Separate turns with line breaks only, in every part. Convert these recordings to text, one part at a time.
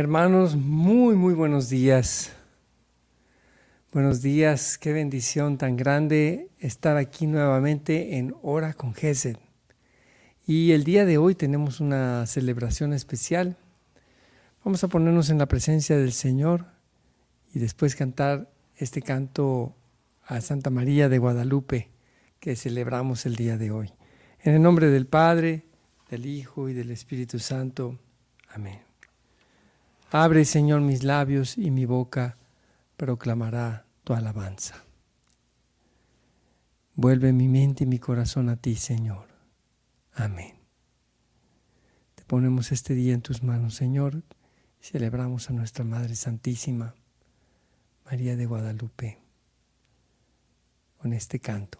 Hermanos, muy, muy buenos días. Buenos días, qué bendición tan grande estar aquí nuevamente en Hora con Gesed. Y el día de hoy tenemos una celebración especial. Vamos a ponernos en la presencia del Señor y después cantar este canto a Santa María de Guadalupe que celebramos el día de hoy. En el nombre del Padre, del Hijo y del Espíritu Santo. Amén. Abre, Señor, mis labios y mi boca proclamará tu alabanza. Vuelve mi mente y mi corazón a ti, Señor. Amén. Te ponemos este día en tus manos, Señor, y celebramos a nuestra Madre Santísima, María de Guadalupe, con este canto.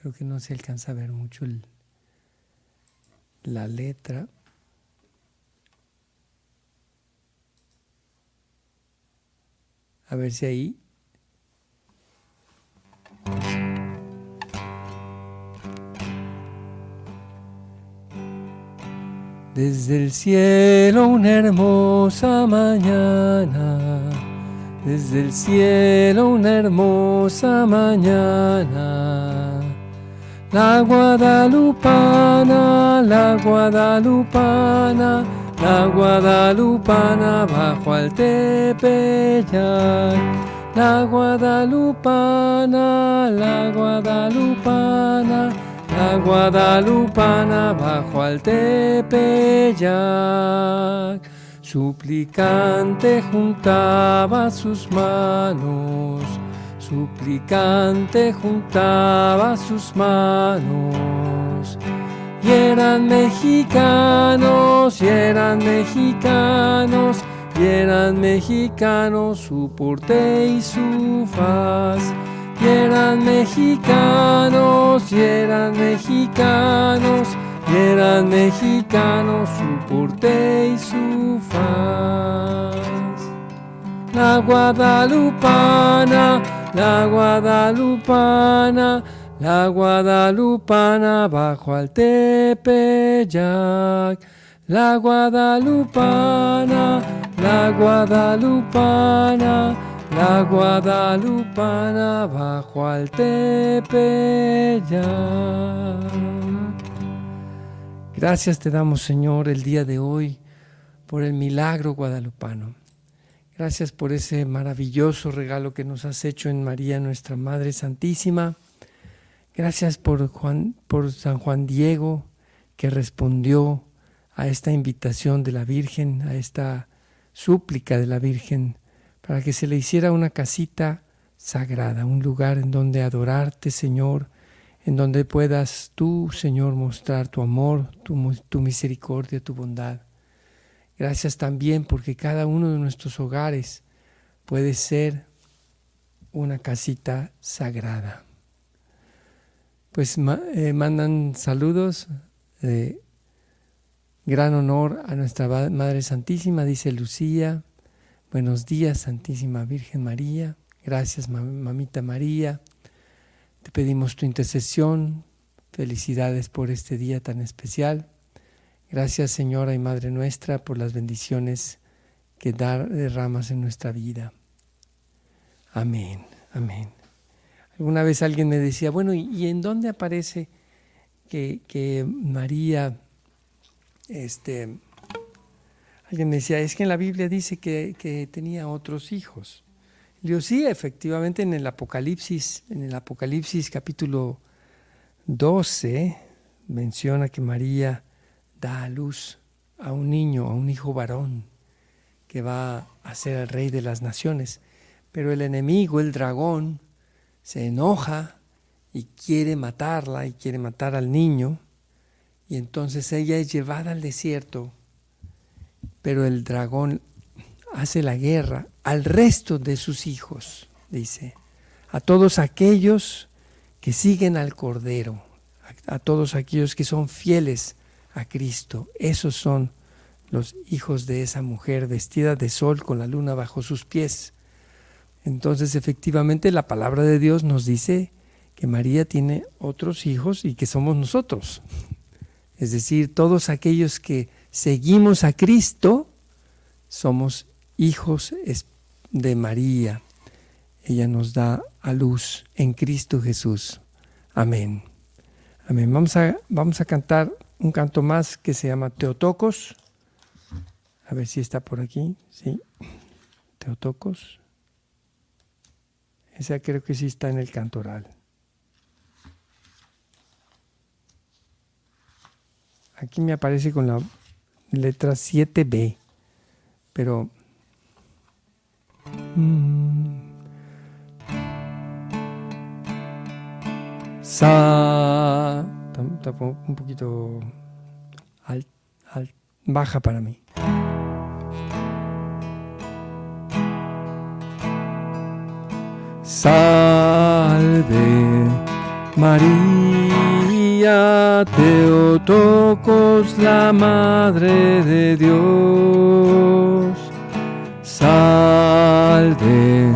creo que no se alcanza a ver mucho la letra. A ver si ahí. Desde el cielo una hermosa mañana, desde el cielo una hermosa mañana. La guadalupana, la guadalupana la guadalupana bajo al tepeyac. La guadalupana, la guadalupana, la guadalupana bajo al tepeyac. Suplicante juntaba sus manos, suplicante juntaba sus manos y eran mexicanos, y eran mexicanos, y eran mexicanos su porte y su faz. Eran mexicanos, eran mexicanos, eran mexicanos su porte y su faz. La guadalupana, la guadalupana, la guadalupana bajo al tepeyac. La guadalupana, la guadalupana, la guadalupana bajo al tepeyac. Gracias te damos, Señor, el día de hoy por el milagro guadalupano. Gracias por ese maravilloso regalo que nos has hecho en María, nuestra Madre Santísima Gracias por, Juan, por San Juan Diego que respondió a esta invitación de la Virgen, a esta súplica de la Virgen, para que se le hiciera una casita sagrada, un lugar en donde adorarte, Señor, en donde puedas tú, Señor, mostrar tu amor, tu, tu misericordia, tu bondad. Gracias también porque cada uno de nuestros hogares puede ser una casita sagrada pues eh, mandan saludos de gran honor a nuestra Madre Santísima, dice Lucía. Buenos días, Santísima Virgen María. Gracias, Mamita María. Te pedimos tu intercesión. Felicidades por este día tan especial. Gracias, Señora y Madre nuestra, por las bendiciones que dar, derramas en nuestra vida. Amén, amén. Alguna vez alguien me decía, bueno, ¿y, en dónde aparece que, María, este, alguien me decía, es que en la Biblia dice que, tenía otros hijos. yo sí, efectivamente en el Apocalipsis, en el Apocalipsis capítulo 12, menciona que María da a luz a un niño, a un hijo varón, que va a ser el rey de las naciones. Pero el enemigo, el dragón, se enoja y quiere matarla y quiere matar al niño. Y entonces ella es llevada al desierto, pero el dragón hace la guerra al resto de sus hijos, dice, a todos aquellos que siguen al Cordero, a, todos aquellos que son fieles a Cristo. Esos son los hijos de esa mujer vestida de sol con la luna bajo sus pies. Entonces, efectivamente, la palabra de Dios nos dice que María tiene otros hijos y que somos nosotros. Es decir, todos aquellos que seguimos a Cristo somos hijos de María. Ella nos da a luz en Cristo Jesús. Amén. Amén. Vamos a, vamos a cantar un canto más que se llama Teotocos. A ver si está por aquí. Sí. Teotocos. Esa creo que sí está en el cantoral. Aquí me aparece con la letra 7B, pero... Mm, sa... Un poquito baja para mí. Salve María Teotocos, la Madre de Dios. Salve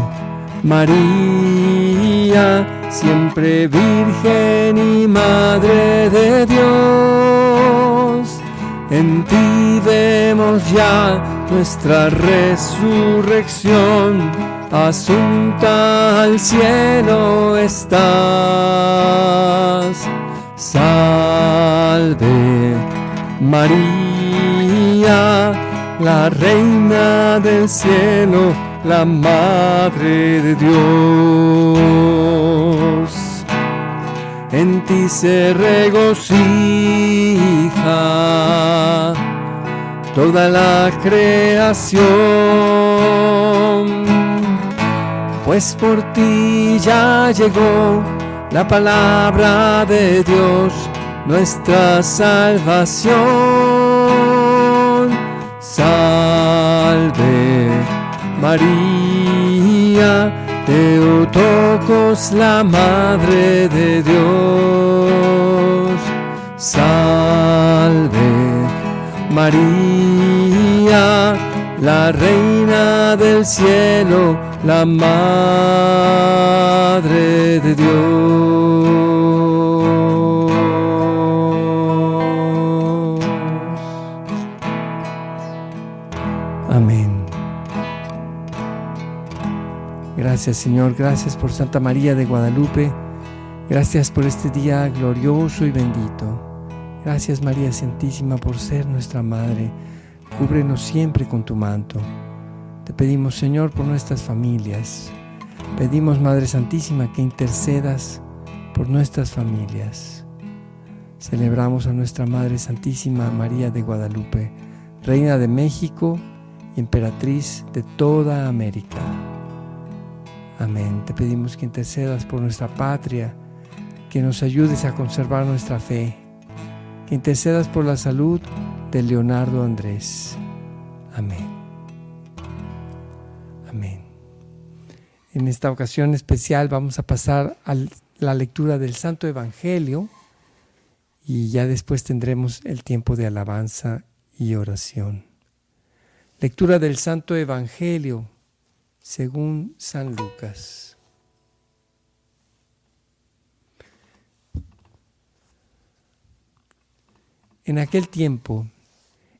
María, siempre Virgen y Madre de Dios. En ti vemos ya nuestra resurrección asunta al cielo estás. Salve María, la reina del cielo, la madre de Dios. En ti se regocija toda la creación pues por ti ya llegó la palabra de Dios, nuestra salvación. Salve María, Teotocos, la Madre de Dios. Salve María, la Reina del cielo la Madre de Dios. Amén. Gracias Señor, gracias por Santa María de Guadalupe, gracias por este día glorioso y bendito. Gracias María Santísima por ser nuestra Madre. Cúbrenos siempre con tu manto. Te pedimos, Señor, por nuestras familias. Pedimos, Madre Santísima, que intercedas por nuestras familias. Celebramos a nuestra Madre Santísima María de Guadalupe, Reina de México y Emperatriz de toda América. Amén. Te pedimos que intercedas por nuestra patria, que nos ayudes a conservar nuestra fe, que intercedas por la salud de Leonardo Andrés. Amén. Amén. En esta ocasión especial vamos a pasar a la lectura del Santo Evangelio y ya después tendremos el tiempo de alabanza y oración. Lectura del Santo Evangelio según San Lucas. En aquel tiempo,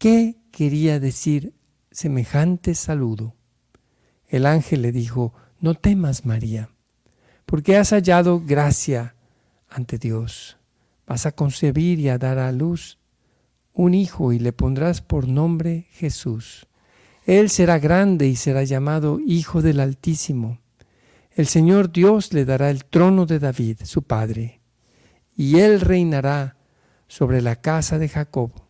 ¿qué quería decir semejante saludo. El ángel le dijo, no temas María, porque has hallado gracia ante Dios. Vas a concebir y a dar a luz un hijo y le pondrás por nombre Jesús. Él será grande y será llamado Hijo del Altísimo. El Señor Dios le dará el trono de David, su padre, y él reinará sobre la casa de Jacob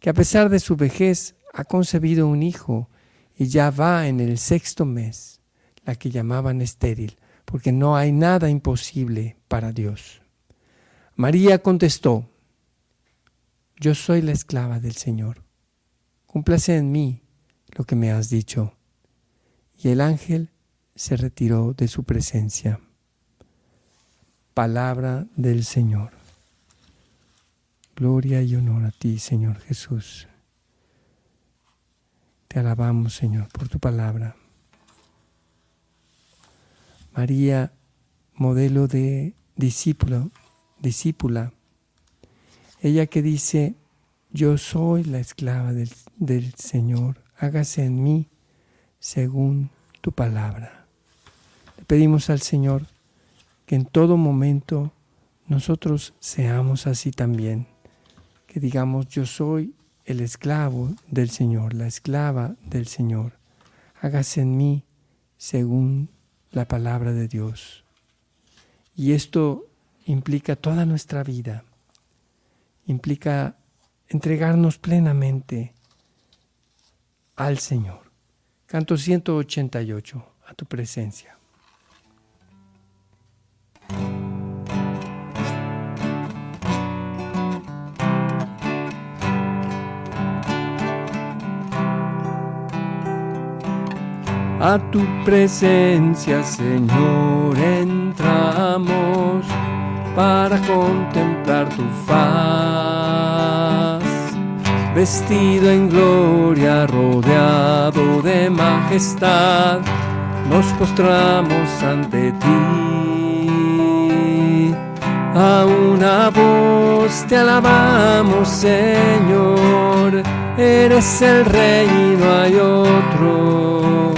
que a pesar de su vejez ha concebido un hijo y ya va en el sexto mes, la que llamaban estéril, porque no hay nada imposible para Dios. María contestó, yo soy la esclava del Señor, cúmplase en mí lo que me has dicho. Y el ángel se retiró de su presencia. Palabra del Señor. Gloria y honor a ti, Señor Jesús. Te alabamos, Señor, por tu palabra. María, modelo de discípulo, discípula. Ella que dice, yo soy la esclava del, del Señor hágase en mí según tu palabra. Le pedimos al Señor que en todo momento nosotros seamos así también, digamos yo soy el esclavo del Señor, la esclava del Señor. Hágase en mí según la palabra de Dios. Y esto implica toda nuestra vida, implica entregarnos plenamente al Señor. Canto 188, a tu presencia. A tu presencia, Señor, entramos para contemplar tu faz vestido en gloria, rodeado de majestad, nos postramos ante ti. A una voz te alabamos, Señor, eres el rey no hay otro.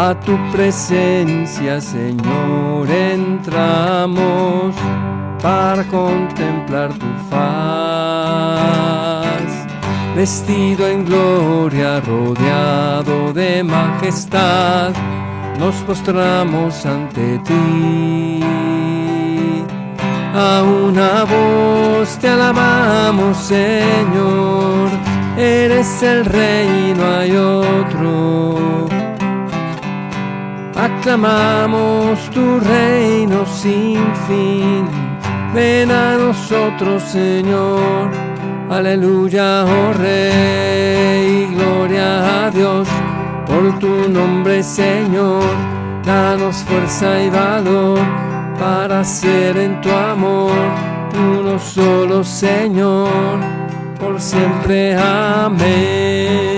A tu presencia, Señor, entramos para contemplar tu faz. Vestido en gloria, rodeado de majestad, nos postramos ante ti. A una voz te alabamos, Señor, eres el rey no hay otro. Aclamamos tu reino sin fin Ven a nosotros, Señor. Aleluya, oh Rey. Gloria a Dios por tu nombre, Señor. Danos fuerza y valor para ser en tu amor uno solo, Señor. Por siempre, amén.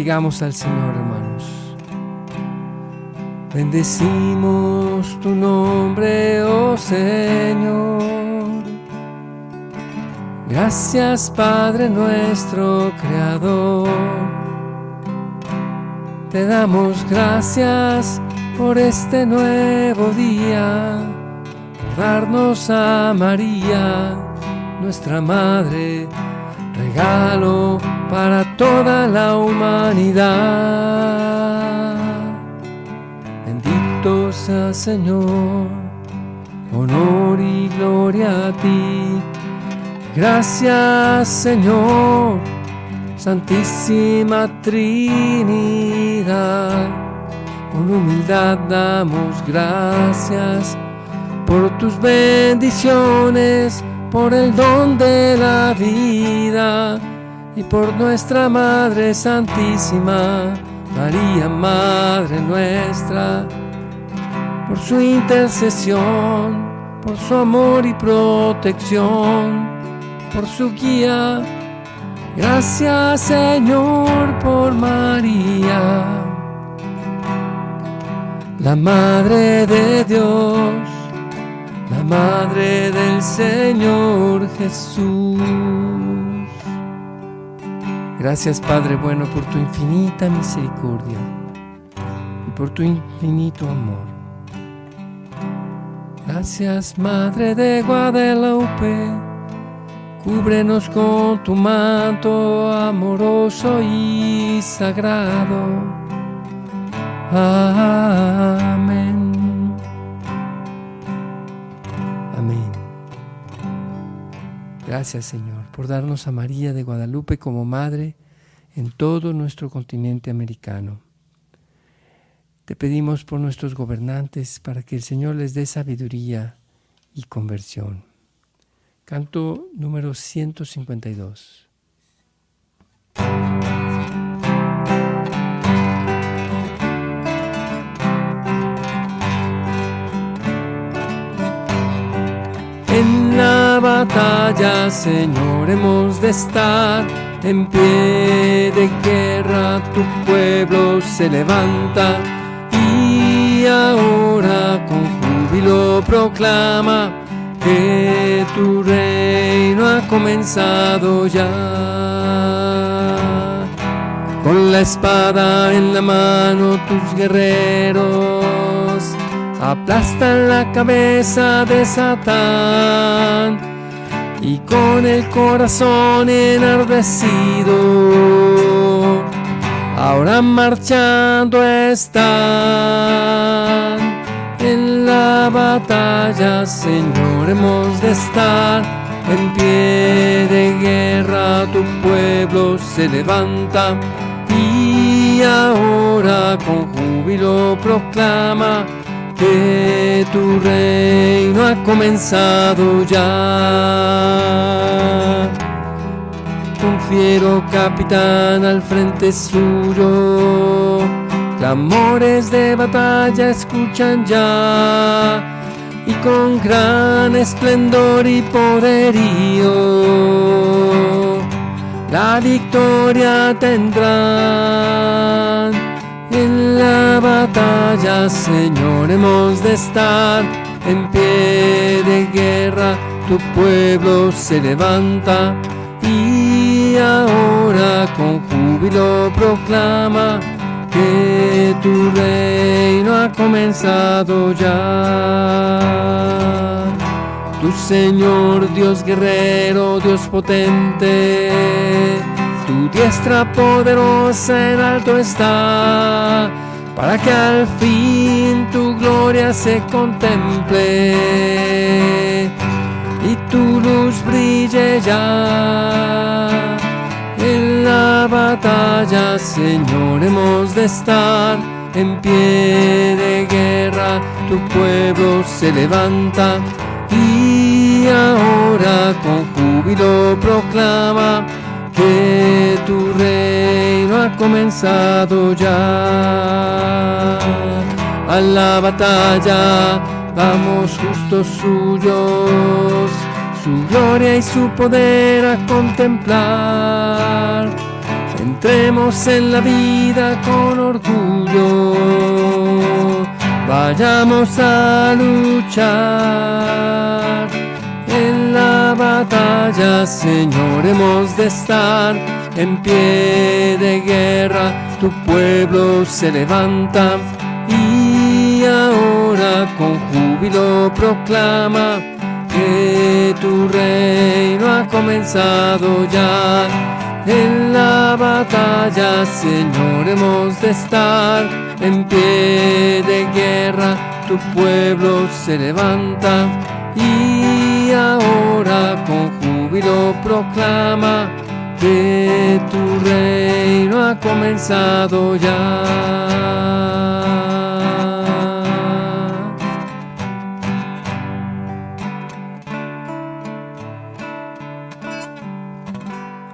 Bendigamos al Señor, hermanos. Bendecimos tu nombre, oh Señor. Gracias Padre nuestro Creador. Te damos gracias por este nuevo día, por darnos a María, nuestra Madre, regalo para toda la humanidad. Señor, honor y gloria a ti. Gracias Señor, Santísima Trinidad. Con humildad damos gracias por tus bendiciones, por el don de la vida y por nuestra Madre Santísima, María Madre nuestra por su intercesión, por su amor y protección, por su guía. Gracias Señor por María, la Madre de Dios, la Madre del Señor Jesús. Gracias Padre bueno por tu infinita misericordia y por tu infinito amor. Gracias Madre de Guadalupe, cúbrenos con tu manto amoroso y sagrado. Amén. Gracias Señor por darnos a María de Guadalupe como Madre en todo nuestro continente americano. Te pedimos por nuestros gobernantes para que el Señor les dé sabiduría y conversión. Canto número 152. Batalla, Señor, hemos de estar en pie de guerra, tu pueblo se levanta y ahora con júbilo proclama que tu reino ha comenzado ya. Con la espada en la mano tus guerreros aplastan la cabeza de Satán y con el corazón enardecido. Ahora marchando están en la batalla, Señor, hemos de estar en pie de guerra, tu pueblo se levanta y ahora con júbilo proclama que tu reino ha comenzado ya confiero capitán al frente suyo. Clamores de batalla escuchan ya y con gran esplendor y poderío la victoria tendrán. En la batalla, Señor, hemos de estar en pie de guerra, tu pueblo se levanta y ahora con júbilo proclama que tu reino ha comenzado ya. Tu Señor, Dios guerrero, Dios potente, tu diestra poderosa en alto está, para que al fin tu gloria se contemple y tu luz brille ya. En la batalla, Señor, hemos de estar en pie de guerra, tu pueblo se levanta y ahora con júbilo proclama que tu reino ha comenzado ya. A la batalla vamos justos suyos, su gloria y su poder a contemplar. Entremos en la vida con orgullo, vayamos a luchar. En la batalla, Señor, hemos de estar en pie de guerra, tu pueblo se levanta y ahora con júbilo proclama que tu reino ha comenzado ya. En la batalla, Señor, hemos de estar en pie de guerra, tu pueblo se levanta y ahora con júbilo proclama que tu reino ha comenzado ya.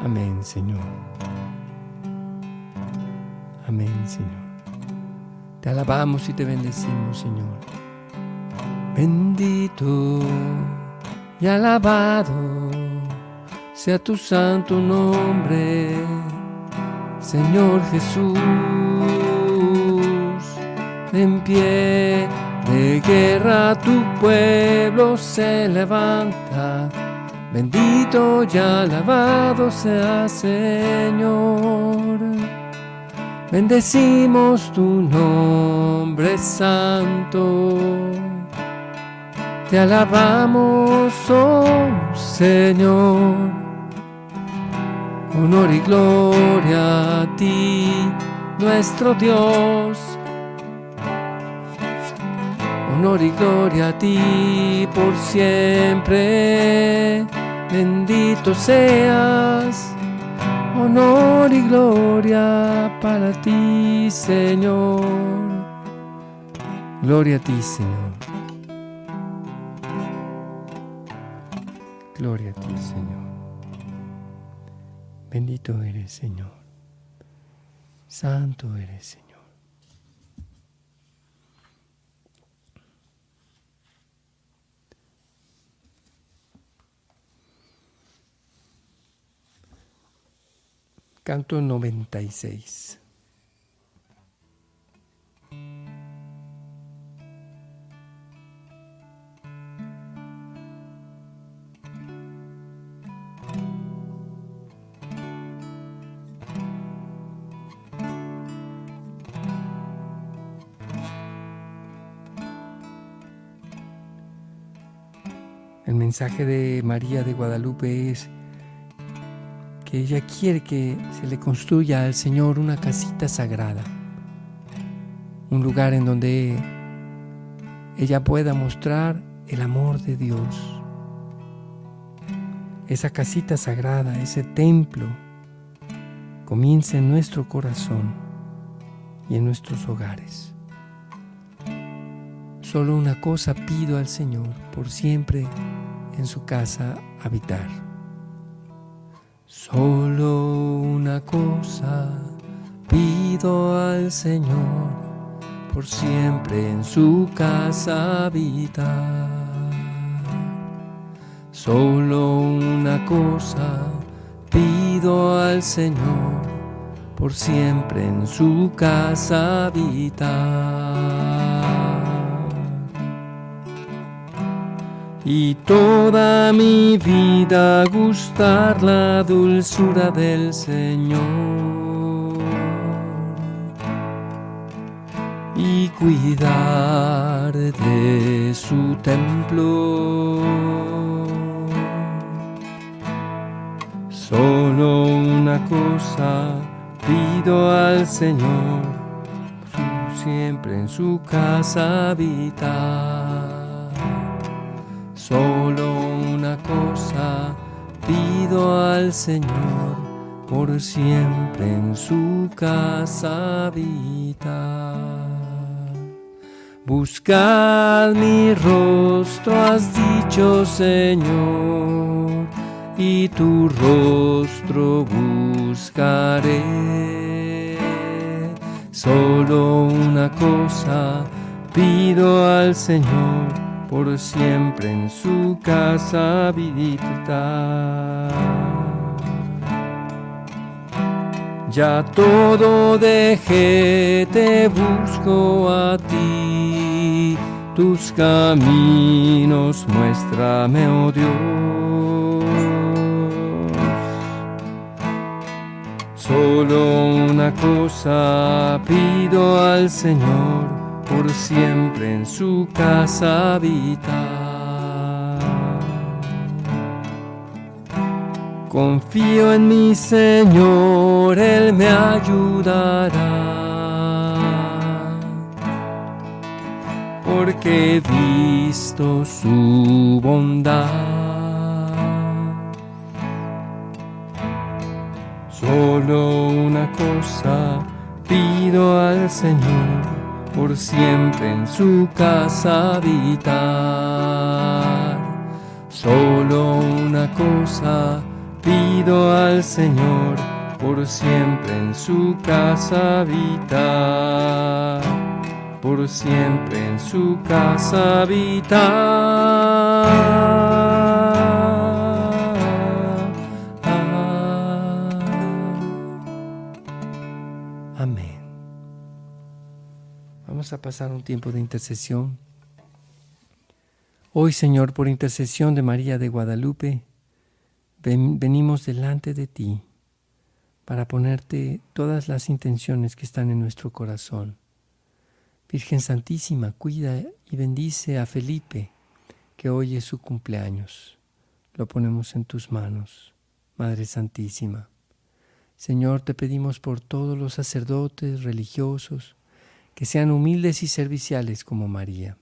Amén, Señor. Amén, Señor. Te alabamos y te bendecimos, Señor. Bendito y alabado sea tu santo nombre, Señor Jesús. En pie de guerra tu pueblo se levanta Bendito y alabado sea Señor. Bendecimos tu nombre santo. Te alabamos, oh Señor. Honor y gloria a ti, nuestro Dios. Honor y gloria a ti por siempre bendito seas. Honor y gloria para ti, Señor. Gloria a ti, Señor. Gloria a ti, Señor. Bendito eres, Señor. Santo eres, Señor. Canto 96. Mensaje de María de Guadalupe es que ella quiere que se le construya al Señor una casita sagrada, un lugar en donde ella pueda mostrar el amor de Dios. Esa casita sagrada, ese templo, comienza en nuestro corazón y en nuestros hogares. Solo una cosa pido al Señor, por siempre en su casa habitar Solo una cosa pido al Señor, por siempre en su casa habitar. Solo una cosa pido al Señor, por siempre en su casa habitar. Y toda mi vida gustar la dulzura del Señor y cuidar de su templo. Solo una cosa pido al Señor, siempre en su casa habitar. Solo una cosa pido al Señor, por siempre en su casa habitar. Buscad mi rostro, has dicho Señor, y tu rostro buscaré. Solo una cosa pido al Señor por siempre en su casa habitar. Ya todo dejé, te busco a ti, tus caminos muéstrame, oh Dios. Solo una cosa pido al Señor por siempre en su casa habitar. Confío en mi Señor, Él me ayudará. porque he visto su bondad. Solo una cosa pido al Señor, por siempre en su casa habitar. Solo una cosa pido al Señor, por siempre en su casa habitar por siempre en su casa habitar. A pasar un tiempo de intercesión. Hoy, Señor, por intercesión de María de Guadalupe, venimos delante de ti para ponerte todas las intenciones que están en nuestro corazón Virgen Santísima, cuida y bendice a Felipe, que hoy es su cumpleaños. Lo ponemos en tus manos, Madre Santísima. Señor, te pedimos por todos los sacerdotes religiosos, que sean humildes y serviciales como María,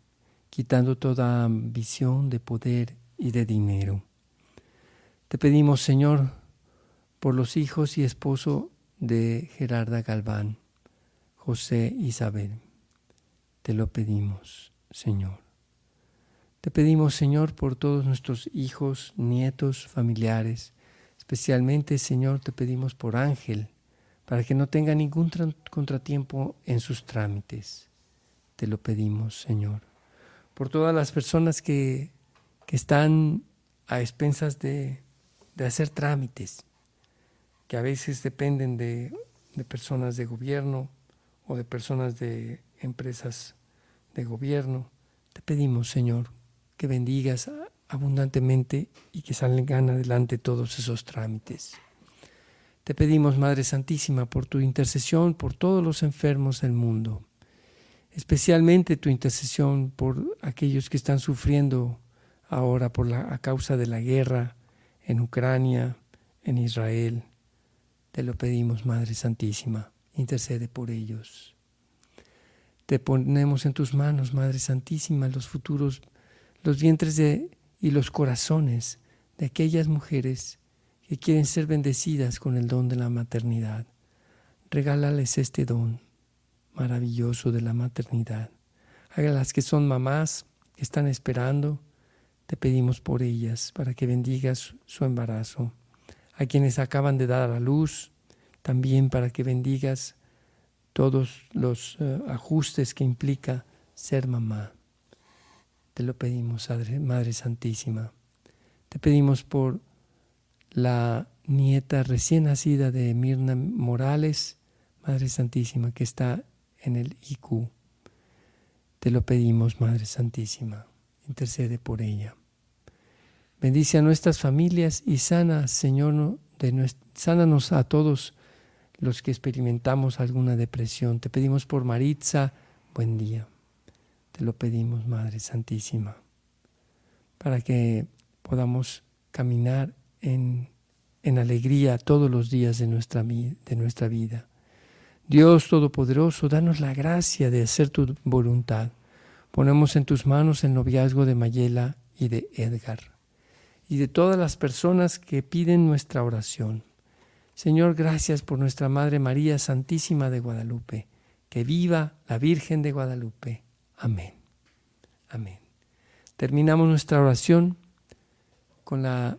quitando toda ambición de poder y de dinero. Te pedimos, Señor, por los hijos y esposo de Gerarda Galván, José Isabel. Te lo pedimos, Señor. Te pedimos, Señor, por todos nuestros hijos, nietos, familiares. Especialmente, Señor, te pedimos por Ángel, para que no tenga ningún contratiempo en sus trámites. Te lo pedimos, Señor. Por todas las personas que, que están a expensas de, de, hacer trámites, que a veces dependen de, de personas de gobierno o de personas de empresas de gobierno. Te pedimos, Señor, que bendigas abundantemente y que salgan adelante todos esos trámites. Te pedimos, Madre Santísima, por tu intercesión por todos los enfermos del mundo, especialmente tu intercesión por aquellos que están sufriendo ahora por la, a causa de la guerra en Ucrania, en Israel. Te lo pedimos, Madre Santísima, intercede por ellos. Te ponemos en tus manos, Madre Santísima, los futuros, los vientres de, y los corazones de aquellas mujeres que quieren ser bendecidas con el don de la maternidad. Regálales este don maravilloso de la maternidad. A las que son mamás, que están esperando, te pedimos por ellas, para que bendigas su embarazo. A quienes acaban de dar a luz, también para que bendigas todos los eh, ajustes que implica ser mamá. Te lo pedimos, Madre Santísima. Te pedimos por la nieta recién nacida de Mirna Morales, Madre Santísima, que está en el IQ. Te lo pedimos, Madre Santísima. Intercede por ella. Bendice a nuestras familias y sana, Señor, de sánanos a todos los que experimentamos alguna depresión. Te pedimos por Maritza, buen día. Te lo pedimos, Madre Santísima, para que podamos caminar en, en alegría todos los días de nuestra, de nuestra vida. Dios Todopoderoso, danos la gracia de hacer tu voluntad. Ponemos en tus manos el noviazgo de Mayela y de Edgar y de todas las personas que piden nuestra oración. Señor, gracias por nuestra Madre María Santísima de Guadalupe. Que viva la Virgen de Guadalupe. Amén. Amén. Terminamos nuestra oración con la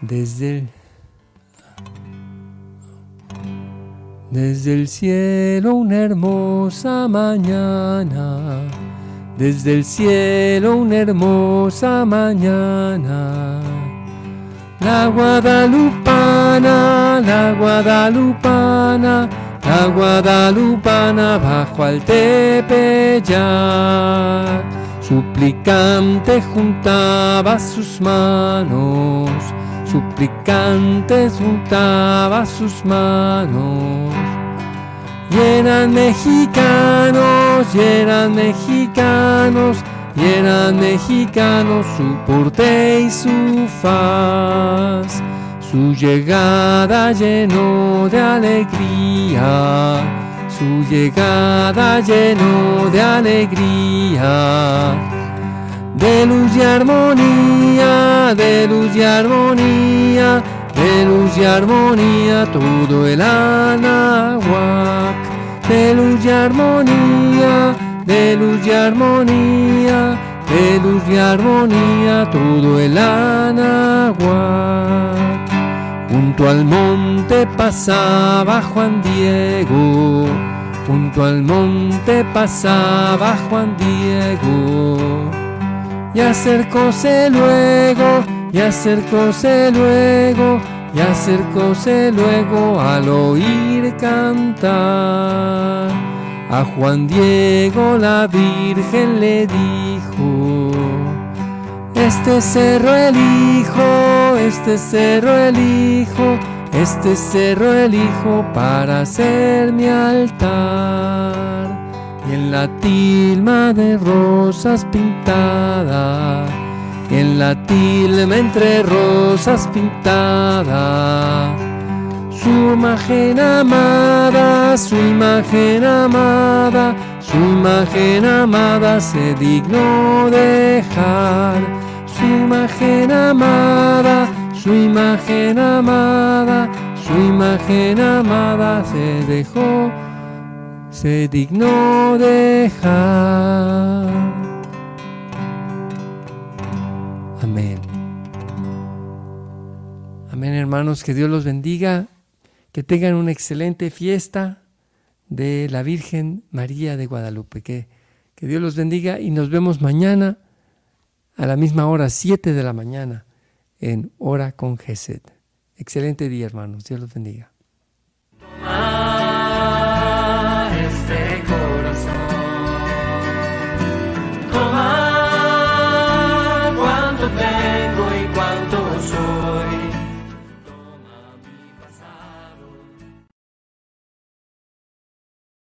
Desde el, desde el cielo una hermosa mañana, desde el cielo una hermosa mañana la guadalupana, la guadalupana, la guadalupana bajo al tepeyac. Suplicante juntaba sus manos, suplicante juntaba sus manos. Y eran mexicanos, y eran mexicanos, y eran mexicanos su porte y su faz. Su llegada llenó de alegría, su llegada llenó de alegría. De luz y armonía, de luz y armonía, de luz y armonía todo el anahuac. De luz y armonía, de luz y armonía, de luz y armonía todo el anahuac. Junto al monte pasaba Juan Diego, junto al monte pasaba Juan Diego. Y acercóse luego, y acercóse luego, y acercóse luego al oír cantar. A Juan Diego la Virgen le dijo, este cerro elijo, este cerro elijo, este cerro elijo para hacer mi altar. Y en la tilma de rosas pintada, en la tilma entre rosas pintada, su imagen amada, su imagen amada, su imagen amada se dignó dejar. Su imagen amada, su imagen amada, su imagen amada se dejó, se dignó dejar. Amén. Amén hermanos, que Dios los bendiga, que tengan una excelente fiesta de la Virgen María de Guadalupe. Que, que Dios los bendiga y nos vemos mañana a la misma hora, 7 de la mañana, en Hora con Gesed. Excelente día, hermanos. Dios los bendiga.